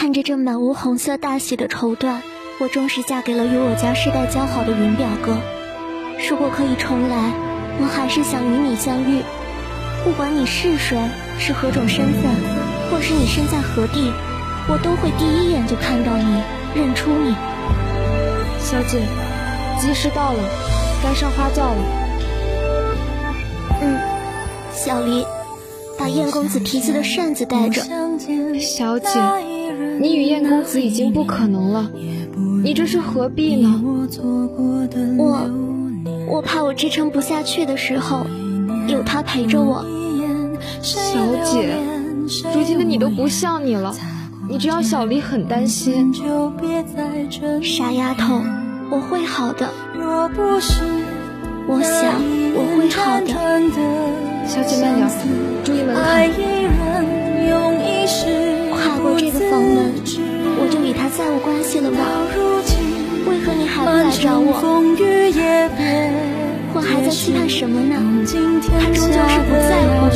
看着这满屋红色大喜的绸缎，我终是嫁给了与我家世代交好的云表哥。如果可以重来，我还是想与你相遇。不管你是谁，是何种身份，或是你身在何地，我都会第一眼就看到你，认出你。小姐，吉时到了，该上花轿了。嗯，小离，把燕公子提子的扇子带着。小姐，你与燕公子已经不可能了，你这是何必呢？我，我怕我支撑不下去的时候，有他陪着我。小姐，如今的你都不像你了，你这样小离很担心。傻丫头，我会好的。我想我会好的。小姐慢点，注意门槛。跨过这个房门，我就与他再无关系了吗？为何你还不来找我？我还在期盼什么呢？他终究是不在乎我。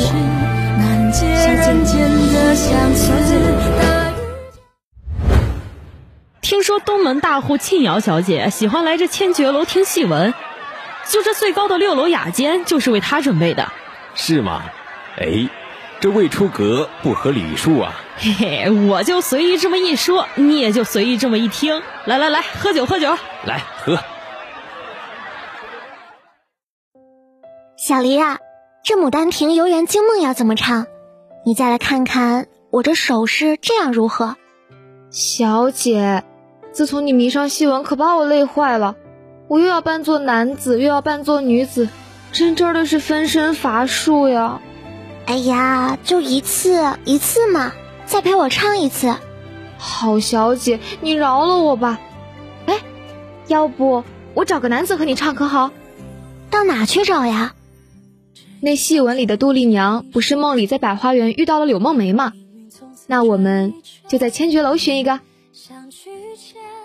小姐，听说东门大户庆瑶小姐喜欢来这千珏楼听戏文，就这最高的六楼雅间就是为她准备的。是吗？哎。这未出阁不合礼数啊！嘿嘿，我就随意这么一说，你也就随意这么一听。来来来，喝酒喝酒，来喝。小黎啊，这《牡丹亭·游园惊梦》要怎么唱？你再来看看我这手势，这样如何？小姐，自从你迷上戏文，可把我累坏了。我又要扮作男子，又要扮作女子，真真的是分身乏术呀。哎呀，就一次一次嘛，再陪我唱一次。好小姐，你饶了我吧。哎，要不我找个男子和你唱可好？到哪去找呀？那戏文里的杜丽娘不是梦里在百花园遇到了柳梦梅吗？那我们就在千珏楼寻一个。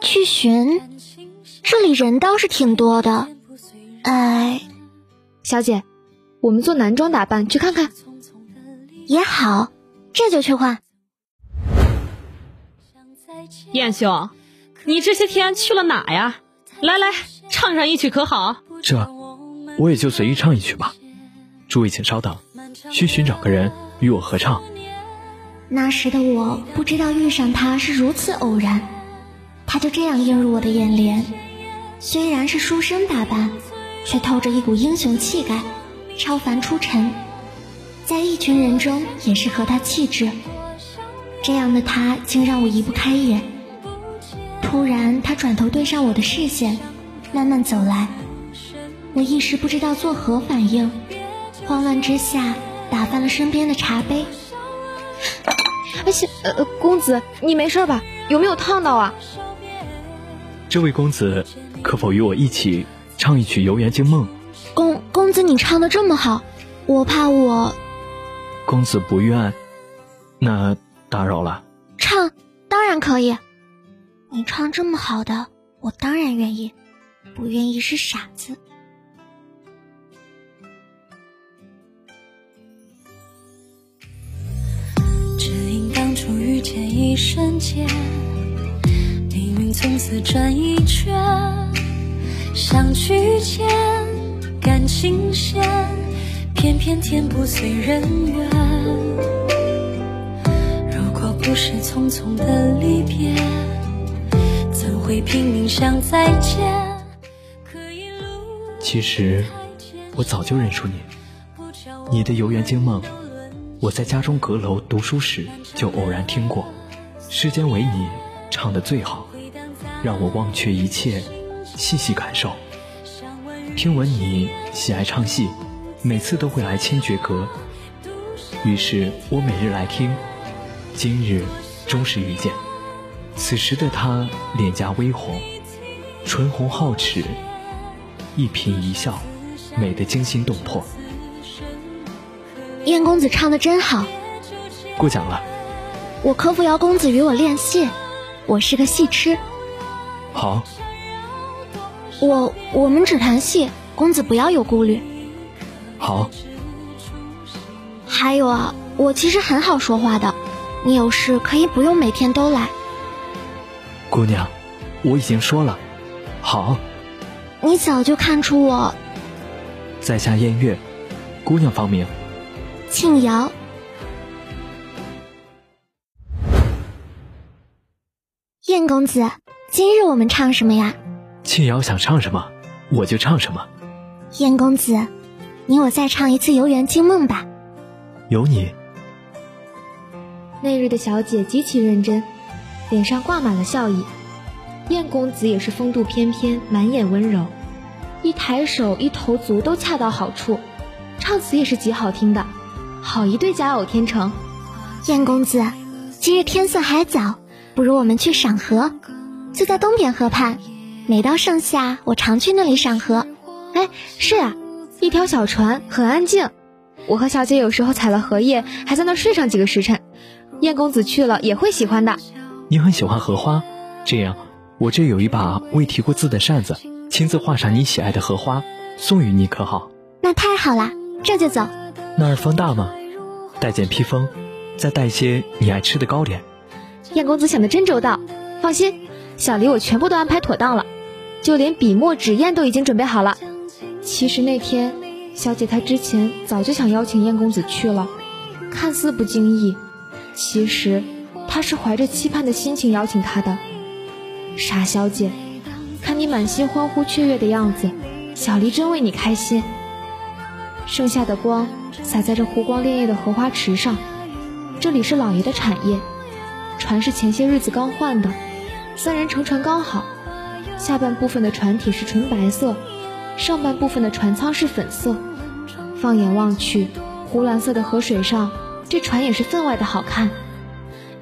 去寻？这里人倒是挺多的。哎，小姐，我们做男装打扮去看看。也好，这就去换。燕兄，你这些天去了哪呀？来来，唱上一曲可好？这，我也就随意唱一曲吧。诸位请稍等，需寻找个人与我合唱。那时的我不知道遇上他是如此偶然，他就这样映入我的眼帘。虽然是书生打扮，却透着一股英雄气概，超凡出尘。在一群人中也是和他气质，这样的他竟让我移不开眼。突然，他转头对上我的视线，慢慢走来，我一时不知道作何反应，慌乱之下打翻了身边的茶杯。哎，呃，公子，你没事吧？有没有烫到啊？这位公子，可否与我一起唱一曲《游园惊梦》？公公子，你唱的这么好，我怕我。公子不愿，那打扰了。唱当然可以，你唱这么好的，我当然愿意。不愿意是傻子。只因当初遇见一瞬间，命运从此转一圈，相聚间感情线。偏偏天不遂人愿。如果不是匆匆的离别，怎会拼命想再见？其实我早就认出你，你的《游园惊梦》，我在家中阁楼读书时就偶然听过。世间唯你唱的最好，让我忘却一切，细细感受。听闻你喜爱唱戏。每次都会来千绝阁，于是我每日来听。今日终是遇见，此时的他脸颊微红，唇红皓齿，一颦一笑，美得惊心动魄。燕公子唱的真好，过奖了。我可否邀公子与我练戏？我是个戏痴。好。我我们只谈戏，公子不要有顾虑。好，还有啊，我其实很好说话的，你有事可以不用每天都来，姑娘，我已经说了，好。你早就看出我。在下燕月，姑娘芳名。庆瑶。燕公子，今日我们唱什么呀？庆瑶想唱什么，我就唱什么。燕公子，你我再唱一次《游园惊梦》吧。有你。那日的小姐极其认真，脸上挂满了笑意。燕公子也是风度翩翩，满眼温柔，一抬手一投足都恰到好处，唱词也是极好听的，好一对佳偶天成。燕公子，今日天色还早，不如我们去赏荷，就在东边河畔。每到盛夏，我常去那里赏荷。哎，是啊，一条小船，很安静。我和小姐有时候采了荷叶，还在那睡上几个时辰。燕公子去了也会喜欢的。你很喜欢荷花，这样，我这有一把未提过字的扇子，亲自画上你喜爱的荷花，送与你可好？那太好了，这就走。那儿风大吗？带件披风，再带些你爱吃的糕点。燕公子想的真周到，放心，小礼我全部都安排妥当了，就连笔墨纸砚都已经准备好了。其实那天，小姐她之前早就想邀请燕公子去了，看似不经意。其实，他是怀着期盼的心情邀请他的。傻小姐，看你满心欢呼雀跃的样子，小黎真为你开心。盛夏的光洒在这湖光潋滟的荷花池上，这里是老爷的产业，船是前些日子刚换的，三人乘船刚好。下半部分的船体是纯白色，上半部分的船舱是粉色。放眼望去，湖蓝色的河水上。这船也是分外的好看，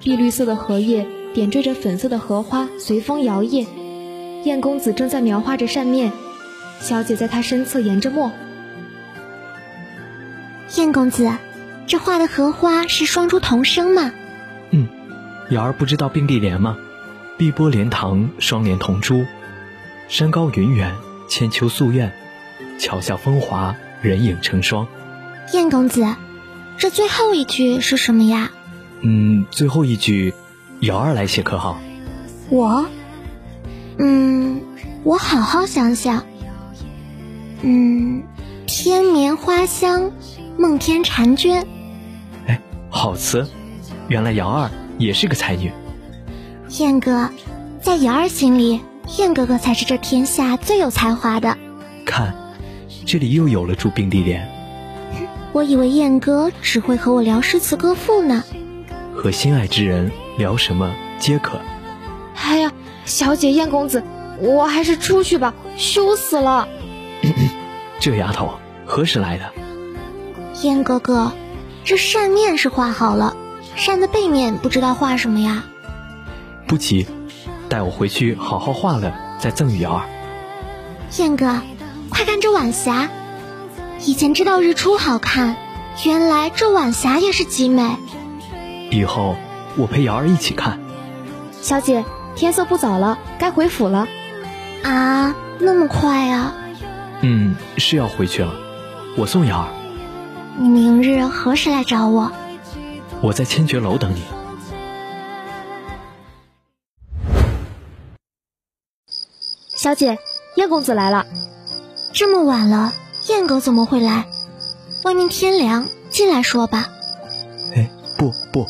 碧绿色的荷叶点缀着粉色的荷花，随风摇曳。燕公子正在描画着扇面，小姐在他身侧研着墨。燕公子，这画的荷花是双珠同生吗？嗯，瑶儿不知道并蒂莲吗？碧波莲塘双莲同珠，山高云远，千秋夙愿，桥下风华，人影成双。燕公子。这最后一句是什么呀？嗯，最后一句，瑶儿来写可好？我，嗯，我好好想想。嗯，天眠花香，梦天婵娟。哎，好词！原来瑶儿也是个才女。燕哥，在瑶儿心里，燕哥哥才是这天下最有才华的。看，这里又有了注并蒂莲。我以为燕哥只会和我聊诗词歌赋呢，和心爱之人聊什么皆可。哎呀，小姐燕公子，我还是出去吧，羞死了。这丫头何时来的？燕哥哥，这扇面是画好了，扇的背面不知道画什么呀？不急，待我回去好好画了，再赠与瑶儿。燕哥，快看这晚霞。以前知道日出好看，原来这晚霞也是极美。以后我陪瑶儿一起看。小姐，天色不早了，该回府了。啊，那么快啊？嗯，是要回去了。我送瑶儿。你明日何时来找我？我在千珏楼等你。小姐，燕公子来了。这么晚了。燕哥怎么会来？外面天凉，进来说吧。哎，不不，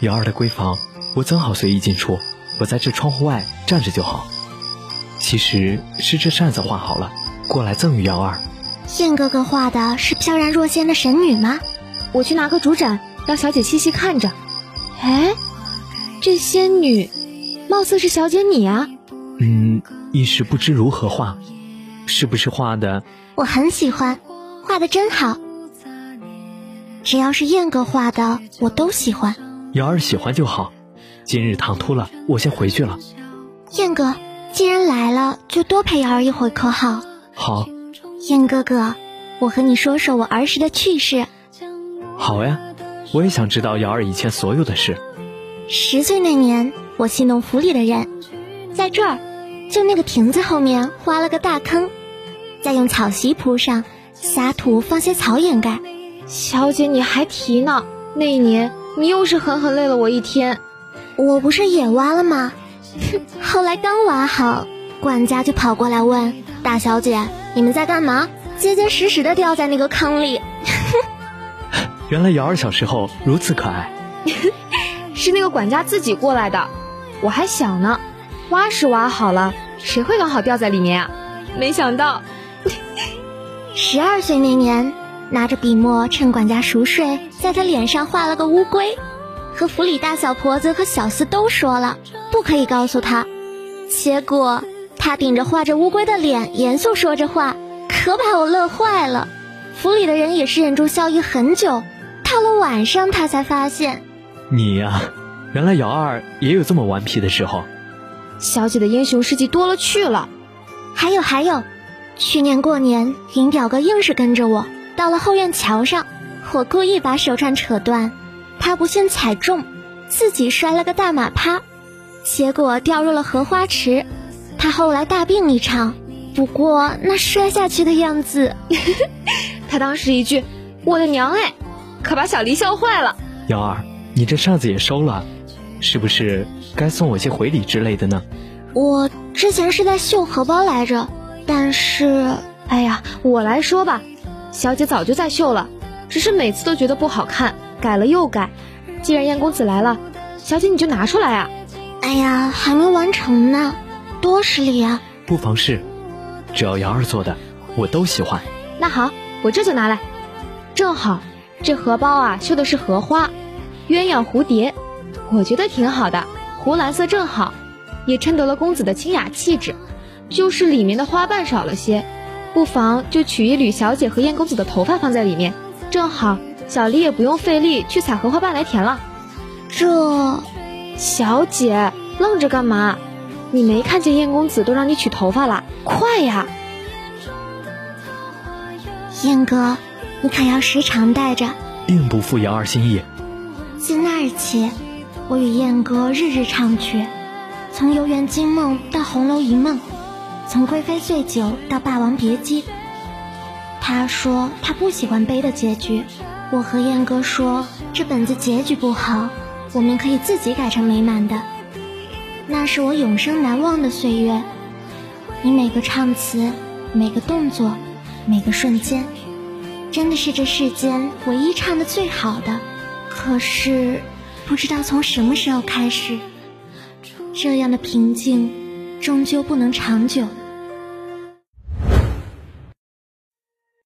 瑶儿的闺房，我怎好随意进出？我在这窗户外站着就好。其实是这扇子画好了，过来赠与瑶儿。燕哥哥画的是飘然若仙的神女吗？我去拿个竹盏，让小姐细细看着。哎，这仙女，貌似是小姐你啊。嗯，一时不知如何画，是不是画的？我很喜欢，画的真好。只要是燕哥画的，我都喜欢。瑶儿喜欢就好。今日唐突了，我先回去了。燕哥，既然来了，就多陪瑶儿一会，可好？好。燕哥哥，我和你说说我儿时的趣事。好呀，我也想知道瑶儿以前所有的事。十岁那年，我戏弄府里的人，在这儿，就那个亭子后面挖了个大坑。再用草席铺上，撒土放些草掩盖。小姐，你还提呢？那一年你又是狠狠累了我一天。我不是也挖了吗？哼 后来刚挖好，管家就跑过来问大小姐：“你们在干嘛？”结结实实的掉在那个坑里。原来瑶儿小时候如此可爱。是那个管家自己过来的，我还想呢，挖是挖好了，谁会刚好掉在里面啊？没想到，十二岁那年，拿着笔墨趁管家熟睡，在他脸上画了个乌龟，和府里大小婆子和小厮都说了，不可以告诉他。结果他顶着画着乌龟的脸，严肃说着话，可把我乐坏了。府里的人也是忍住笑意很久，到了晚上他才发现。你呀，原来姚二也有这么顽皮的时候。小姐的英雄事迹多了去了。还有还有，去年过年，林表哥硬是跟着我到了后院桥上，我故意把手串扯断，他不幸踩中，自己摔了个大马趴，结果掉入了荷花池。他后来大病一场，不过那摔下去的样子，他当时一句“我的娘哎”，可把小黎笑坏了。瑶儿。你这扇子也收了，是不是该送我些回礼之类的呢？我之前是在绣荷包来着，但是，哎呀，我来说吧，小姐早就在绣了，只是每次都觉得不好看，改了又改。既然燕公子来了，小姐你就拿出来啊！哎呀，还没完成呢，多失礼啊！不妨事，只要瑶儿做的，我都喜欢。那好，我这就拿来。正好，这荷包啊，绣的是荷花。鸳鸯蝴蝶，我觉得挺好的，湖蓝色正好，也衬得了公子的清雅气质。就是里面的花瓣少了些，不妨就取一缕小姐和燕公子的头发放在里面，正好小黎也不用费力去采荷花瓣来填了。这，小姐愣着干嘛？你没看见燕公子都让你取头发了？快呀！燕哥，你可要时常带着，并不负瑶儿心意。自那日起，我与燕哥日日唱曲，从《游园惊梦》到《红楼一梦》，从《贵妃醉酒》到《霸王别姬》。他说他不喜欢悲的结局，我和燕哥说这本子结局不好，我们可以自己改成美满的。那是我永生难忘的岁月。你每个唱词，每个动作，每个瞬间，真的是这世间唯一唱的最好的。可是，不知道从什么时候开始，这样的平静终究不能长久。